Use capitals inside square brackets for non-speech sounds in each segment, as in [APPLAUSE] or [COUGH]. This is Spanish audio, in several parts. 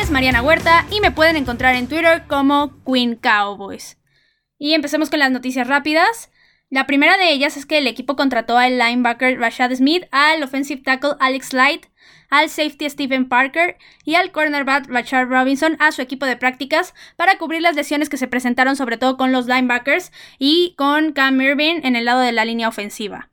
es Mariana Huerta y me pueden encontrar en Twitter como Queen Cowboys. Y empecemos con las noticias rápidas. La primera de ellas es que el equipo contrató al linebacker Rashad Smith, al offensive tackle Alex Light, al safety Stephen Parker y al cornerback Rashad Robinson a su equipo de prácticas para cubrir las lesiones que se presentaron sobre todo con los linebackers y con Cam Irving en el lado de la línea ofensiva.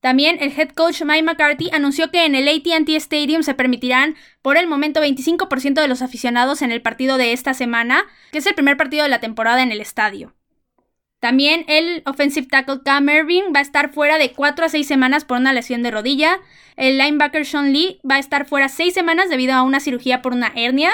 También el head coach Mike McCarthy anunció que en el ATT Stadium se permitirán por el momento 25% de los aficionados en el partido de esta semana, que es el primer partido de la temporada en el estadio. También el offensive tackle Cam Irving va a estar fuera de 4 a 6 semanas por una lesión de rodilla. El linebacker Sean Lee va a estar fuera 6 semanas debido a una cirugía por una hernia.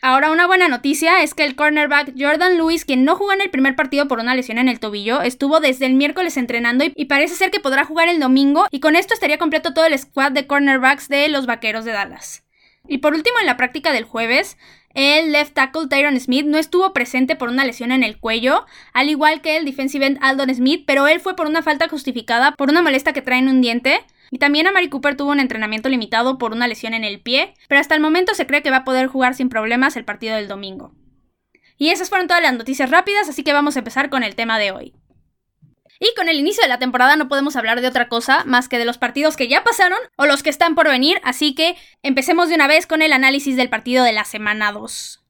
Ahora una buena noticia es que el cornerback Jordan Lewis, quien no jugó en el primer partido por una lesión en el tobillo, estuvo desde el miércoles entrenando y, parece ser que podrá jugar el domingo y con esto estaría completo todo el squad de cornerbacks de los Vaqueros de Dallas. Y por último, en la práctica del jueves, el left tackle Tyron Smith no estuvo presente por una lesión en el cuello, al igual que el defensive end Aldon Smith, pero él fue por una falta justificada por una molestia que trae en un diente. Y también Amari Cooper tuvo un entrenamiento limitado por una lesión en el pie, pero hasta el momento se cree que va a poder jugar sin problemas el partido del domingo. Y esas fueron todas las noticias rápidas, así que vamos a empezar con el tema de hoy. Y con el inicio de la temporada no podemos hablar de otra cosa más que de los partidos que ya pasaron o los que están por venir, así que empecemos de una vez con el análisis del partido de la semana 2.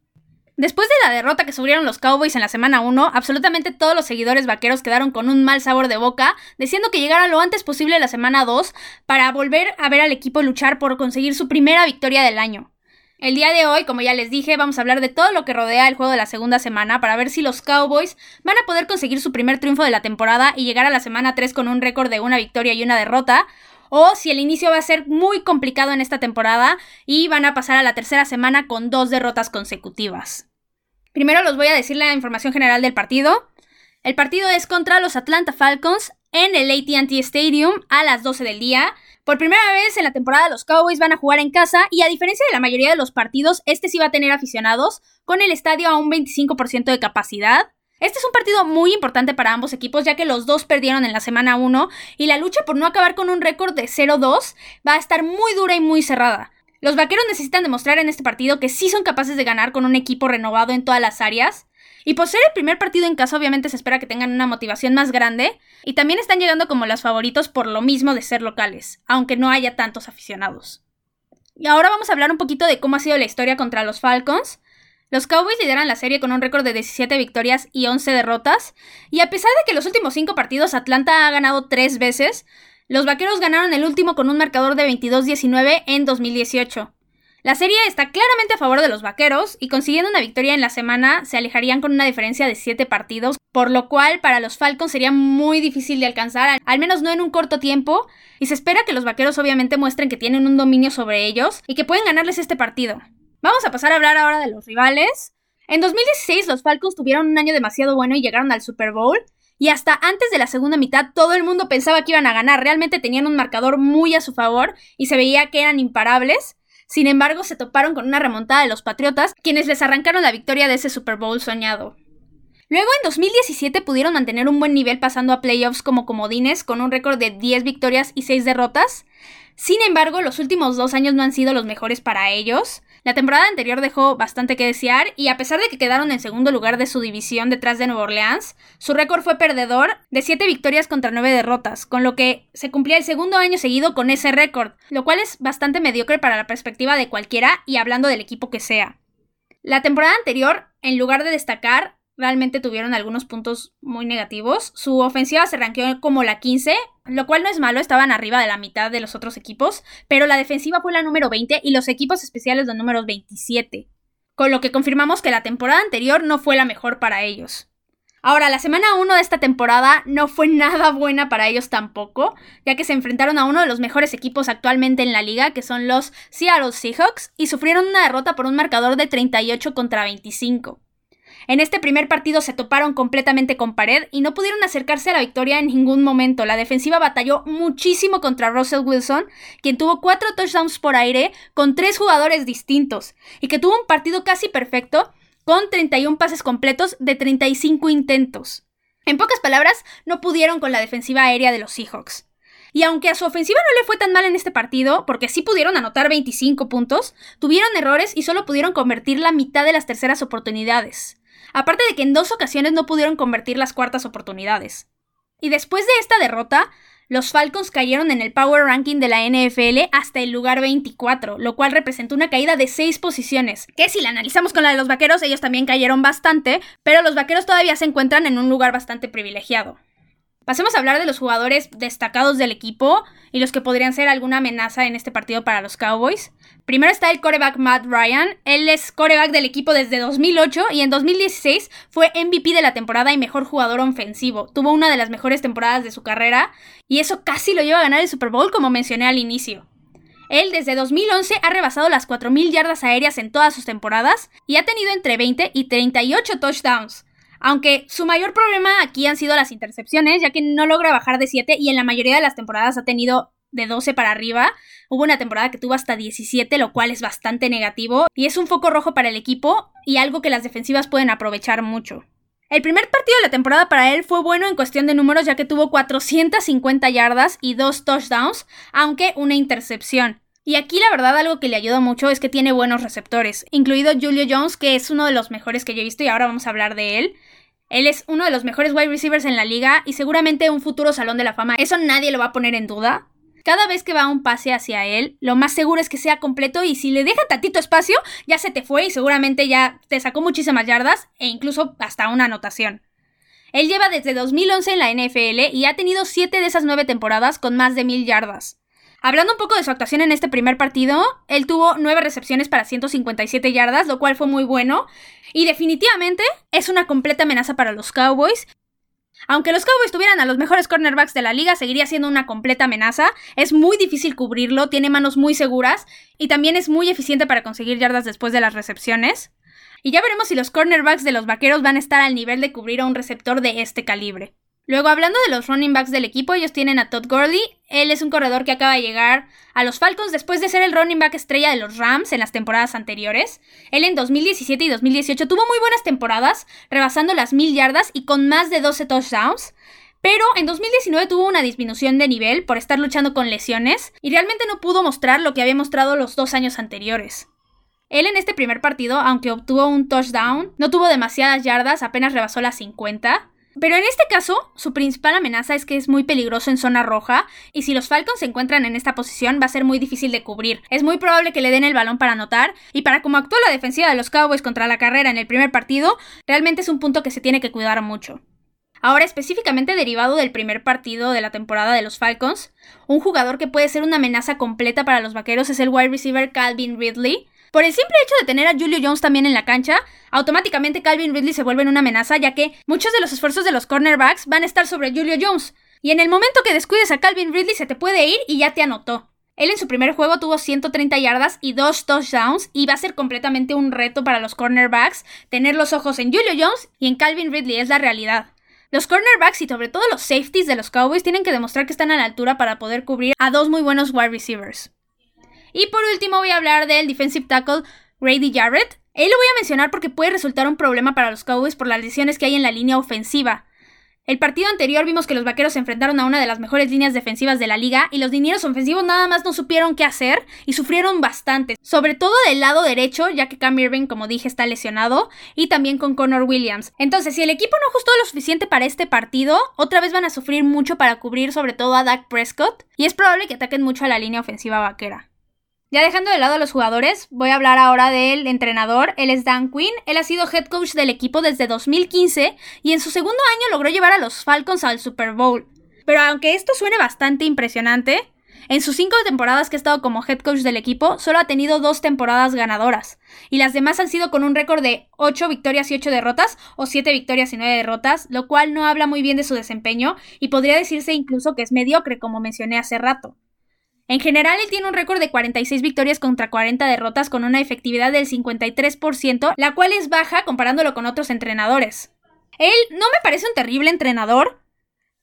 Después de la derrota que sufrieron los Cowboys en la semana 1, absolutamente todos los seguidores vaqueros quedaron con un mal sabor de boca, diciendo que llegara lo antes posible la semana 2 para volver a ver al equipo luchar por conseguir su primera victoria del año. El día de hoy, como ya les dije, vamos a hablar de todo lo que rodea el juego de la segunda semana para ver si los Cowboys van a poder conseguir su primer triunfo de la temporada y llegar a la semana 3 con un récord de una victoria y una derrota, o si el inicio va a ser muy complicado en esta temporada y van a pasar a la tercera semana con dos derrotas consecutivas. Primero los voy a decir la información general del partido. El partido es contra los Atlanta Falcons en el ATT Stadium a las 12 del día. Por primera vez en la temporada los Cowboys van a jugar en casa y a diferencia de la mayoría de los partidos, este sí va a tener aficionados, con el estadio a un 25% de capacidad. Este es un partido muy importante para ambos equipos ya que los dos perdieron en la semana 1 y la lucha por no acabar con un récord de 0-2 va a estar muy dura y muy cerrada. Los vaqueros necesitan demostrar en este partido que sí son capaces de ganar con un equipo renovado en todas las áreas y por ser el primer partido en casa, obviamente se espera que tengan una motivación más grande. Y también están llegando como los favoritos por lo mismo de ser locales, aunque no haya tantos aficionados. Y ahora vamos a hablar un poquito de cómo ha sido la historia contra los Falcons. Los Cowboys lideran la serie con un récord de 17 victorias y 11 derrotas. Y a pesar de que los últimos 5 partidos Atlanta ha ganado 3 veces, los Vaqueros ganaron el último con un marcador de 22-19 en 2018. La serie está claramente a favor de los vaqueros y consiguiendo una victoria en la semana se alejarían con una diferencia de 7 partidos, por lo cual para los Falcons sería muy difícil de alcanzar, al menos no en un corto tiempo, y se espera que los vaqueros obviamente muestren que tienen un dominio sobre ellos y que pueden ganarles este partido. Vamos a pasar a hablar ahora de los rivales. En 2016 los Falcons tuvieron un año demasiado bueno y llegaron al Super Bowl. Y hasta antes de la segunda mitad todo el mundo pensaba que iban a ganar, realmente tenían un marcador muy a su favor y se veía que eran imparables. Sin embargo, se toparon con una remontada de los Patriotas, quienes les arrancaron la victoria de ese Super Bowl soñado. Luego en 2017 pudieron mantener un buen nivel pasando a playoffs como comodines con un récord de 10 victorias y 6 derrotas. Sin embargo, los últimos dos años no han sido los mejores para ellos. La temporada anterior dejó bastante que desear y a pesar de que quedaron en segundo lugar de su división detrás de Nueva Orleans, su récord fue perdedor de 7 victorias contra 9 derrotas, con lo que se cumplía el segundo año seguido con ese récord, lo cual es bastante mediocre para la perspectiva de cualquiera y hablando del equipo que sea. La temporada anterior, en lugar de destacar, realmente tuvieron algunos puntos muy negativos. Su ofensiva se ranqueó como la 15, lo cual no es malo, estaban arriba de la mitad de los otros equipos, pero la defensiva fue la número 20 y los equipos especiales los números 27, con lo que confirmamos que la temporada anterior no fue la mejor para ellos. Ahora, la semana 1 de esta temporada no fue [LAUGHS] nada buena para ellos tampoco, ya que se enfrentaron a uno de los mejores equipos actualmente en la liga, que son los Seattle Seahawks, y sufrieron una derrota por un marcador de 38 contra 25. En este primer partido se toparon completamente con pared y no pudieron acercarse a la victoria en ningún momento. La defensiva batalló muchísimo contra Russell Wilson, quien tuvo cuatro touchdowns por aire con tres jugadores distintos y que tuvo un partido casi perfecto con 31 pases completos de 35 intentos. En pocas palabras, no pudieron con la defensiva aérea de los Seahawks. y aunque a su ofensiva no le fue tan mal en este partido, porque sí pudieron anotar 25 puntos, tuvieron errores y solo pudieron convertir la mitad de las terceras oportunidades. Aparte de que en dos ocasiones no pudieron convertir las cuartas oportunidades. Y después de esta derrota, los Falcons cayeron en el Power Ranking de la NFL hasta el lugar 24, lo cual representó una caída de 6 posiciones, que si la analizamos con la de los Vaqueros, ellos también cayeron bastante, pero los Vaqueros todavía se encuentran en un lugar bastante privilegiado. Pasemos a hablar de los jugadores destacados del equipo y los que podrían ser alguna amenaza en este partido para los Cowboys. Primero está el coreback Matt Ryan. Él es coreback del equipo desde 2008 y en 2016 fue MVP de la temporada y mejor jugador ofensivo. Tuvo una de las mejores temporadas de su carrera y eso casi lo lleva a ganar el Super Bowl como mencioné al inicio. Él desde 2011 ha rebasado las 4.000 yardas aéreas en todas sus temporadas y ha tenido entre 20 y 38 touchdowns. Aunque su mayor problema aquí han sido las intercepciones, ya que no logra bajar de 7 y en la mayoría de las temporadas ha tenido de 12 para arriba. Hubo una temporada que tuvo hasta 17, lo cual es bastante negativo y es un foco rojo para el equipo y algo que las defensivas pueden aprovechar mucho. El primer partido de la temporada para él fue bueno en cuestión de números ya que tuvo 450 yardas y 2 touchdowns, aunque una intercepción. Y aquí la verdad algo que le ayuda mucho es que tiene buenos receptores, incluido Julio Jones, que es uno de los mejores que yo he visto y ahora vamos a hablar de él. Él es uno de los mejores wide receivers en la liga y seguramente un futuro salón de la fama. Eso nadie lo va a poner en duda. Cada vez que va un pase hacia él, lo más seguro es que sea completo y si le deja tantito espacio, ya se te fue y seguramente ya te sacó muchísimas yardas e incluso hasta una anotación. Él lleva desde 2011 en la NFL y ha tenido 7 de esas 9 temporadas con más de 1000 yardas. Hablando un poco de su actuación en este primer partido, él tuvo 9 recepciones para 157 yardas, lo cual fue muy bueno. Y definitivamente es una completa amenaza para los Cowboys. Aunque los Cowboys tuvieran a los mejores cornerbacks de la liga, seguiría siendo una completa amenaza. Es muy difícil cubrirlo, tiene manos muy seguras y también es muy eficiente para conseguir yardas después de las recepciones. Y ya veremos si los cornerbacks de los vaqueros van a estar al nivel de cubrir a un receptor de este calibre. Luego, hablando de los running backs del equipo, ellos tienen a Todd Gurley. Él es un corredor que acaba de llegar a los Falcons después de ser el running back estrella de los Rams en las temporadas anteriores. Él en 2017 y 2018 tuvo muy buenas temporadas, rebasando las mil yardas y con más de 12 touchdowns. Pero en 2019 tuvo una disminución de nivel por estar luchando con lesiones y realmente no pudo mostrar lo que había mostrado los dos años anteriores. Él en este primer partido, aunque obtuvo un touchdown, no tuvo demasiadas yardas, apenas rebasó las 50. Pero en este caso, su principal amenaza es que es muy peligroso en zona roja, y si los Falcons se encuentran en esta posición va a ser muy difícil de cubrir. Es muy probable que le den el balón para anotar, y para como actuó la defensiva de los Cowboys contra la carrera en el primer partido, realmente es un punto que se tiene que cuidar mucho. Ahora específicamente derivado del primer partido de la temporada de los Falcons, un jugador que puede ser una amenaza completa para los Vaqueros es el wide receiver Calvin Ridley, por el simple hecho de tener a Julio Jones también en la cancha, automáticamente Calvin Ridley se vuelve una amenaza, ya que muchos de los esfuerzos de los cornerbacks van a estar sobre Julio Jones. Y en el momento que descuides a Calvin Ridley se te puede ir y ya te anotó. Él en su primer juego tuvo 130 yardas y dos touchdowns y va a ser completamente un reto para los cornerbacks tener los ojos en Julio Jones y en Calvin Ridley, es la realidad. Los cornerbacks y sobre todo los safeties de los Cowboys tienen que demostrar que están a la altura para poder cubrir a dos muy buenos wide receivers. Y por último voy a hablar del defensive tackle Grady Jarrett. Él lo voy a mencionar porque puede resultar un problema para los Cowboys por las lesiones que hay en la línea ofensiva. El partido anterior vimos que los vaqueros se enfrentaron a una de las mejores líneas defensivas de la liga y los dineros ofensivos nada más no supieron qué hacer y sufrieron bastante, sobre todo del lado derecho, ya que Cam Irving, como dije, está lesionado, y también con Connor Williams. Entonces, si el equipo no ajustó lo suficiente para este partido, otra vez van a sufrir mucho para cubrir sobre todo a Dak Prescott, y es probable que ataquen mucho a la línea ofensiva vaquera. Ya dejando de lado a los jugadores, voy a hablar ahora del entrenador. Él es Dan Quinn. Él ha sido head coach del equipo desde 2015 y en su segundo año logró llevar a los Falcons al Super Bowl. Pero aunque esto suene bastante impresionante, en sus cinco temporadas que ha estado como head coach del equipo, solo ha tenido dos temporadas ganadoras. Y las demás han sido con un récord de 8 victorias y 8 derrotas, o 7 victorias y 9 derrotas, lo cual no habla muy bien de su desempeño, y podría decirse incluso que es mediocre, como mencioné hace rato. En general, él tiene un récord de 46 victorias contra 40 derrotas con una efectividad del 53%, la cual es baja comparándolo con otros entrenadores. Él no me parece un terrible entrenador,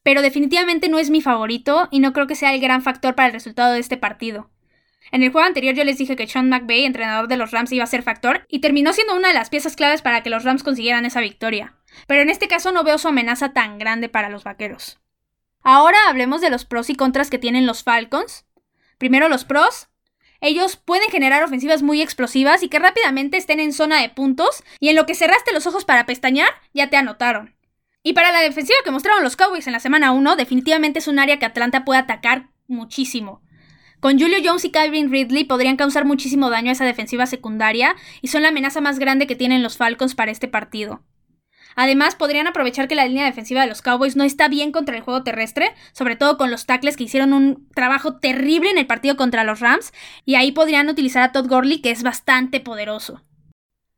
pero definitivamente no es mi favorito y no creo que sea el gran factor para el resultado de este partido. En el juego anterior yo les dije que Sean McVay, entrenador de los Rams, iba a ser factor y terminó siendo una de las piezas claves para que los Rams consiguieran esa victoria. Pero en este caso no veo su amenaza tan grande para los vaqueros. Ahora hablemos de los pros y contras que tienen los Falcons. Primero los pros. Ellos pueden generar ofensivas muy explosivas y que rápidamente estén en zona de puntos y en lo que cerraste los ojos para pestañear, ya te anotaron. Y para la defensiva que mostraron los Cowboys en la semana 1, definitivamente es un área que Atlanta puede atacar muchísimo. Con Julio Jones y Calvin Ridley podrían causar muchísimo daño a esa defensiva secundaria y son la amenaza más grande que tienen los Falcons para este partido. Además, podrían aprovechar que la línea defensiva de los Cowboys no está bien contra el juego terrestre, sobre todo con los tackles que hicieron un trabajo terrible en el partido contra los Rams, y ahí podrían utilizar a Todd Gurley, que es bastante poderoso.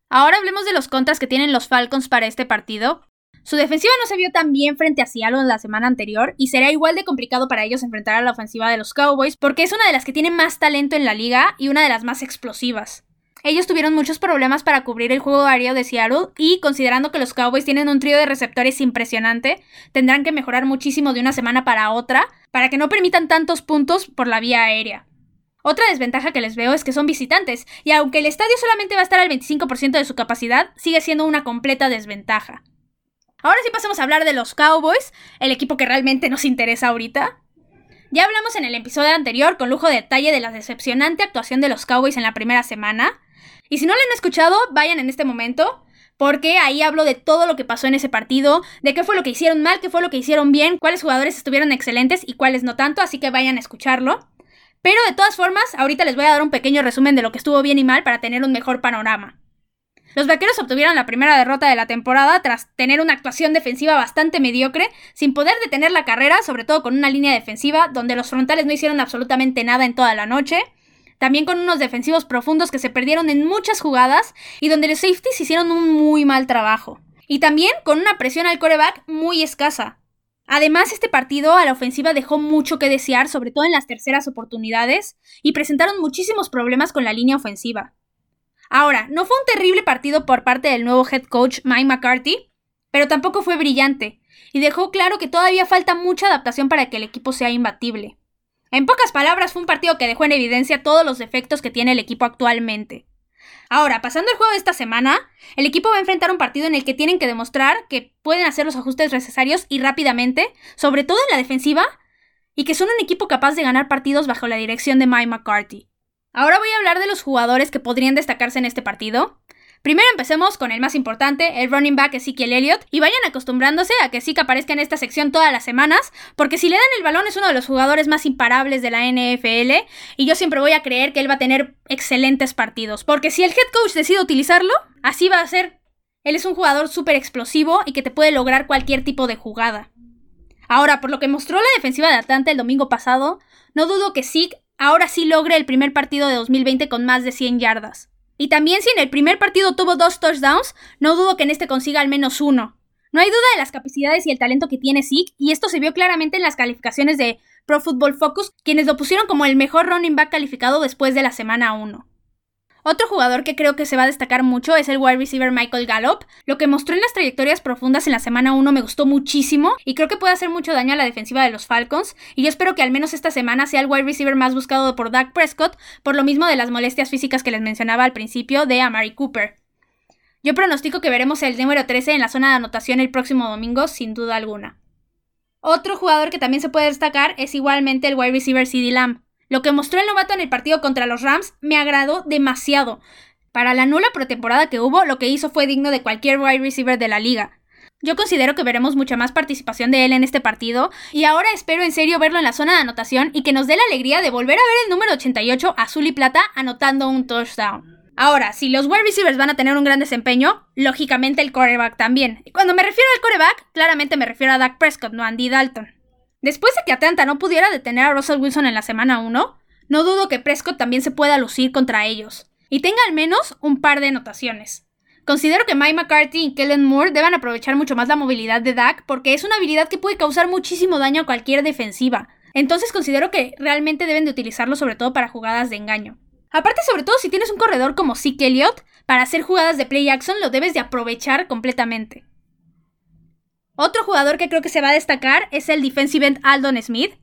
Ahora hablemos de los contras que tienen los Falcons para este partido. Su defensiva no se vio tan bien frente a Seattle la semana anterior y será igual de complicado para ellos enfrentar a la ofensiva de los Cowboys porque es una de las que tiene más talento en la liga y una de las más explosivas. Ellos tuvieron muchos problemas para cubrir el juego aéreo de Seattle y considerando que los Cowboys tienen un trío de receptores impresionante, tendrán que mejorar muchísimo de una semana para otra para que no permitan tantos puntos por la vía aérea. Otra desventaja que les veo es que son visitantes, y aunque el estadio solamente va a estar al 25% de su capacidad, sigue siendo una completa desventaja. Ahora sí pasemos a hablar de los Cowboys, el equipo que realmente nos interesa ahorita. Ya hablamos en el episodio anterior con lujo de detalle de la decepcionante actuación de los Cowboys en la primera semana, y si no lo han escuchado, vayan en este momento, porque ahí hablo de todo lo que pasó en ese partido, de qué fue lo que hicieron mal, qué fue lo que hicieron bien, cuáles jugadores estuvieron excelentes y cuáles no tanto, así que vayan a escucharlo. Pero de todas formas, ahorita les voy a dar un pequeño resumen de lo que estuvo bien y mal para tener un mejor panorama. Los vaqueros obtuvieron la primera derrota de la temporada tras tener una actuación defensiva bastante mediocre, sin poder detener la carrera, sobre todo con una línea defensiva donde los frontales no hicieron absolutamente nada en toda la noche también con unos defensivos profundos que se perdieron en muchas jugadas y donde los safeties hicieron un muy mal trabajo. Y también con una presión al coreback muy escasa. Además, este partido a la ofensiva dejó mucho que desear, sobre todo en las terceras oportunidades, y presentaron muchísimos problemas con la línea ofensiva. Ahora, no fue un terrible partido por parte del nuevo head coach Mike McCarthy, pero tampoco fue brillante, y dejó claro que todavía falta mucha adaptación para que el equipo sea imbatible. En pocas palabras, fue un partido que dejó en evidencia todos los defectos que tiene el equipo actualmente. Ahora, pasando el juego de esta semana, el equipo va a enfrentar un partido en el que tienen que demostrar que pueden hacer los ajustes necesarios y rápidamente, sobre todo en la defensiva, y que son un equipo capaz de ganar partidos bajo la dirección de Mike McCarthy. Ahora voy a hablar de los jugadores que podrían destacarse en este partido. Primero empecemos con el más importante, el running back Ezekiel Elliott, y vayan acostumbrándose a que Zeke aparezca en esta sección todas las semanas, porque si le dan el balón es uno de los jugadores más imparables de la NFL, y yo siempre voy a creer que él va a tener excelentes partidos, porque si el head coach decide utilizarlo, así va a ser. Él es un jugador súper explosivo y que te puede lograr cualquier tipo de jugada. Ahora, por lo que mostró la defensiva de Atlanta el domingo pasado, no dudo que Zeke ahora sí logre el primer partido de 2020 con más de 100 yardas. Y también si en el primer partido tuvo dos touchdowns, no dudo que en este consiga al menos uno. No hay duda de las capacidades y el talento que tiene Zeke, y esto se vio claramente en las calificaciones de Pro Football Focus, quienes lo pusieron como el mejor running back calificado después de la semana 1. Otro jugador que creo que se va a destacar mucho es el wide receiver Michael Gallup. Lo que mostró en las trayectorias profundas en la semana 1 me gustó muchísimo y creo que puede hacer mucho daño a la defensiva de los Falcons. Y yo espero que al menos esta semana sea el wide receiver más buscado por Dak Prescott, por lo mismo de las molestias físicas que les mencionaba al principio de Amari Cooper. Yo pronostico que veremos el número 13 en la zona de anotación el próximo domingo, sin duda alguna. Otro jugador que también se puede destacar es igualmente el wide receiver CD Lamb. Lo que mostró el novato en el partido contra los Rams me agradó demasiado. Para la nula pretemporada que hubo, lo que hizo fue digno de cualquier wide receiver de la liga. Yo considero que veremos mucha más participación de él en este partido y ahora espero en serio verlo en la zona de anotación y que nos dé la alegría de volver a ver el número 88 azul y plata anotando un touchdown. Ahora, si los wide receivers van a tener un gran desempeño, lógicamente el quarterback también. Y cuando me refiero al quarterback, claramente me refiero a Dak Prescott, no a Andy Dalton. Después de que Atlanta no pudiera detener a Russell Wilson en la semana 1, no dudo que Prescott también se pueda lucir contra ellos, y tenga al menos un par de anotaciones. Considero que Mike McCarthy y Kellen Moore deben aprovechar mucho más la movilidad de Dak porque es una habilidad que puede causar muchísimo daño a cualquier defensiva. Entonces considero que realmente deben de utilizarlo sobre todo para jugadas de engaño. Aparte, sobre todo si tienes un corredor como Zeke Elliott, para hacer jugadas de play action lo debes de aprovechar completamente. Otro jugador que creo que se va a destacar es el defensive end Aldon Smith.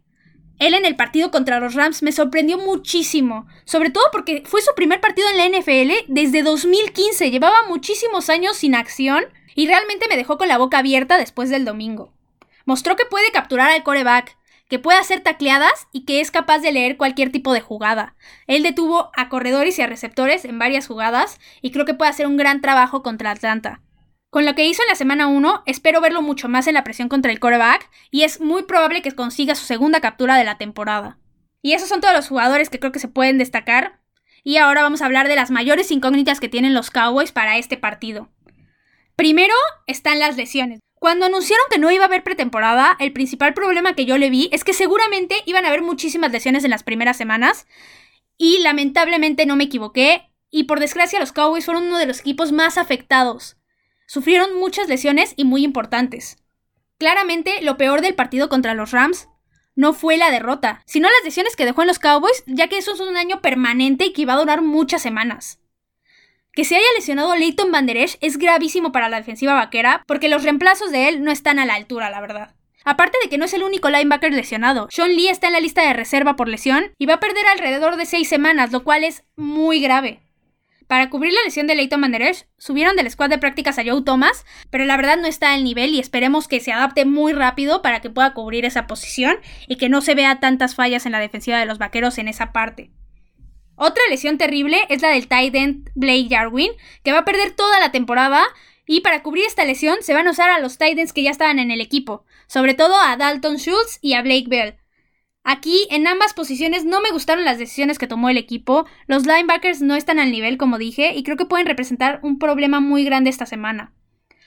Él en el partido contra los Rams me sorprendió muchísimo, sobre todo porque fue su primer partido en la NFL desde 2015, llevaba muchísimos años sin acción y realmente me dejó con la boca abierta después del domingo. Mostró que puede capturar al coreback, que puede hacer tacleadas y que es capaz de leer cualquier tipo de jugada. Él detuvo a corredores y a receptores en varias jugadas y creo que puede hacer un gran trabajo contra Atlanta. Con lo que hizo en la semana 1, espero verlo mucho más en la presión contra el coreback y es muy probable que consiga su segunda captura de la temporada. Y esos son todos los jugadores que creo que se pueden destacar. Y ahora vamos a hablar de las mayores incógnitas que tienen los Cowboys para este partido. Primero están las lesiones. Cuando anunciaron que no iba a haber pretemporada, el principal problema que yo le vi es que seguramente iban a haber muchísimas lesiones en las primeras semanas. Y lamentablemente no me equivoqué. Y por desgracia los Cowboys fueron uno de los equipos más afectados. Sufrieron muchas lesiones y muy importantes. Claramente lo peor del partido contra los Rams no fue la derrota, sino las lesiones que dejó en los Cowboys, ya que eso es un daño permanente y que iba a durar muchas semanas. Que se haya lesionado Leighton Van es gravísimo para la defensiva vaquera, porque los reemplazos de él no están a la altura, la verdad. Aparte de que no es el único linebacker lesionado, Sean Lee está en la lista de reserva por lesión y va a perder alrededor de 6 semanas, lo cual es muy grave. Para cubrir la lesión de Leighton Van subieron del squad de prácticas a Joe Thomas, pero la verdad no está al nivel y esperemos que se adapte muy rápido para que pueda cubrir esa posición y que no se vea tantas fallas en la defensiva de los vaqueros en esa parte. Otra lesión terrible es la del tight Blake Jarwin, que va a perder toda la temporada. Y para cubrir esta lesión se van a usar a los tight ends que ya estaban en el equipo, sobre todo a Dalton Schultz y a Blake Bell. Aquí, en ambas posiciones, no me gustaron las decisiones que tomó el equipo. Los linebackers no están al nivel, como dije, y creo que pueden representar un problema muy grande esta semana.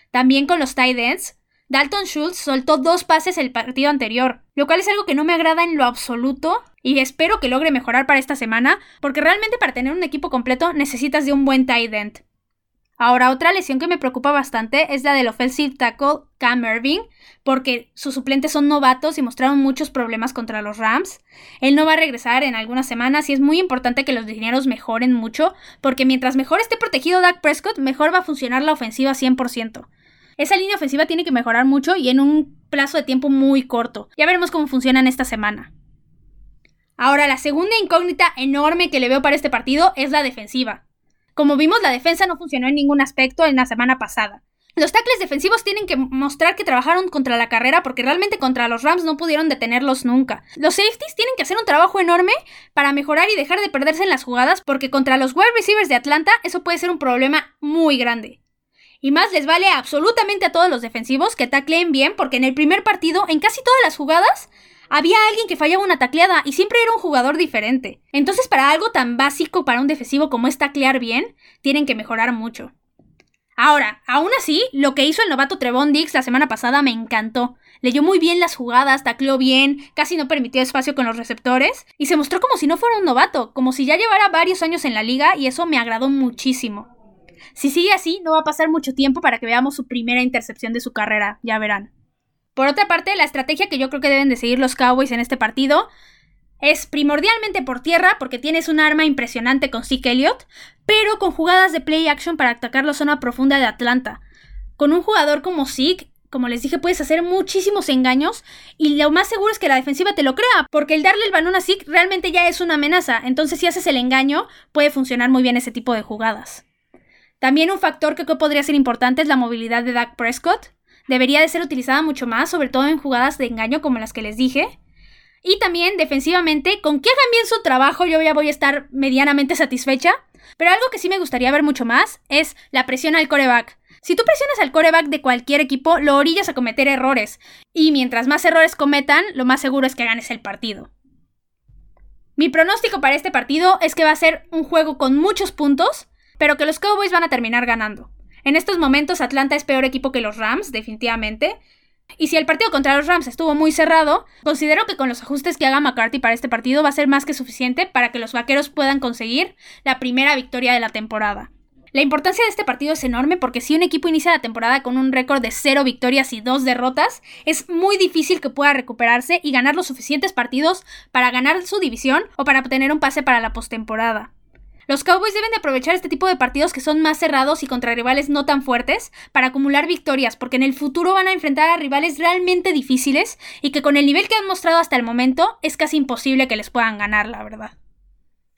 También con los tight ends, Dalton Schultz soltó dos pases el partido anterior, lo cual es algo que no me agrada en lo absoluto y espero que logre mejorar para esta semana, porque realmente para tener un equipo completo necesitas de un buen tight end. Ahora, otra lesión que me preocupa bastante es la del offensive tackle Cam Irving, porque sus suplentes son novatos y mostraron muchos problemas contra los Rams. Él no va a regresar en algunas semanas y es muy importante que los dineros mejoren mucho, porque mientras mejor esté protegido Dak Prescott, mejor va a funcionar la ofensiva 100%. Esa línea ofensiva tiene que mejorar mucho y en un plazo de tiempo muy corto. Ya veremos cómo funcionan esta semana. Ahora, la segunda incógnita enorme que le veo para este partido es la defensiva. Como vimos, la defensa no funcionó en ningún aspecto en la semana pasada. Los tackles defensivos tienen que mostrar que trabajaron contra la carrera porque realmente contra los Rams no pudieron detenerlos nunca. Los safeties tienen que hacer un trabajo enorme para mejorar y dejar de perderse en las jugadas porque contra los wide receivers de Atlanta eso puede ser un problema muy grande. Y más les vale absolutamente a todos los defensivos que tacleen bien, porque en el primer partido, en casi todas las jugadas, había alguien que fallaba una tacleada y siempre era un jugador diferente. Entonces, para algo tan básico para un defensivo como es taclear bien, tienen que mejorar mucho. Ahora, aún así, lo que hizo el novato Trevon Dix la semana pasada me encantó. Leyó muy bien las jugadas, tacleó bien, casi no permitió espacio con los receptores y se mostró como si no fuera un novato, como si ya llevara varios años en la liga y eso me agradó muchísimo. Si sigue así, no va a pasar mucho tiempo para que veamos su primera intercepción de su carrera, ya verán. Por otra parte, la estrategia que yo creo que deben de seguir los Cowboys en este partido es primordialmente por tierra, porque tienes un arma impresionante con Zeke Elliott, pero con jugadas de play action para atacar la zona profunda de Atlanta. Con un jugador como Zeke, como les dije, puedes hacer muchísimos engaños y lo más seguro es que la defensiva te lo crea, porque el darle el balón a Zeke realmente ya es una amenaza, entonces si haces el engaño, puede funcionar muy bien ese tipo de jugadas. También un factor que podría ser importante es la movilidad de Dak Prescott. Debería de ser utilizada mucho más, sobre todo en jugadas de engaño como las que les dije. Y también defensivamente, con que hagan bien su trabajo yo ya voy a estar medianamente satisfecha. Pero algo que sí me gustaría ver mucho más es la presión al coreback. Si tú presionas al coreback de cualquier equipo, lo orillas a cometer errores. Y mientras más errores cometan, lo más seguro es que ganes el partido. Mi pronóstico para este partido es que va a ser un juego con muchos puntos, pero que los Cowboys van a terminar ganando. En estos momentos Atlanta es peor equipo que los Rams, definitivamente. Y si el partido contra los Rams estuvo muy cerrado, considero que con los ajustes que haga McCarthy para este partido va a ser más que suficiente para que los Vaqueros puedan conseguir la primera victoria de la temporada. La importancia de este partido es enorme porque si un equipo inicia la temporada con un récord de 0 victorias y 2 derrotas, es muy difícil que pueda recuperarse y ganar los suficientes partidos para ganar su división o para obtener un pase para la postemporada. Los Cowboys deben de aprovechar este tipo de partidos que son más cerrados y contra rivales no tan fuertes para acumular victorias, porque en el futuro van a enfrentar a rivales realmente difíciles y que con el nivel que han mostrado hasta el momento es casi imposible que les puedan ganar, la verdad.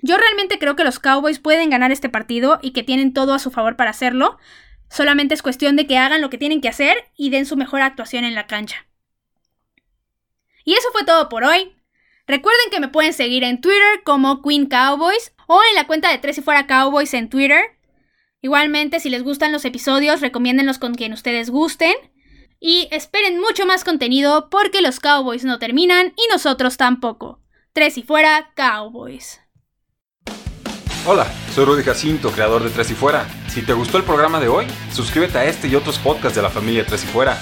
Yo realmente creo que los Cowboys pueden ganar este partido y que tienen todo a su favor para hacerlo. Solamente es cuestión de que hagan lo que tienen que hacer y den su mejor actuación en la cancha. Y eso fue todo por hoy. Recuerden que me pueden seguir en Twitter como Queen Cowboys o en la cuenta de Tres y Fuera Cowboys en Twitter. Igualmente, si les gustan los episodios, recomiéndenlos con quien ustedes gusten. Y esperen mucho más contenido porque los Cowboys no terminan y nosotros tampoco. Tres y Fuera Cowboys. Hola, soy Rudy Jacinto, creador de Tres y Fuera. Si te gustó el programa de hoy, suscríbete a este y otros podcasts de la familia Tres y Fuera.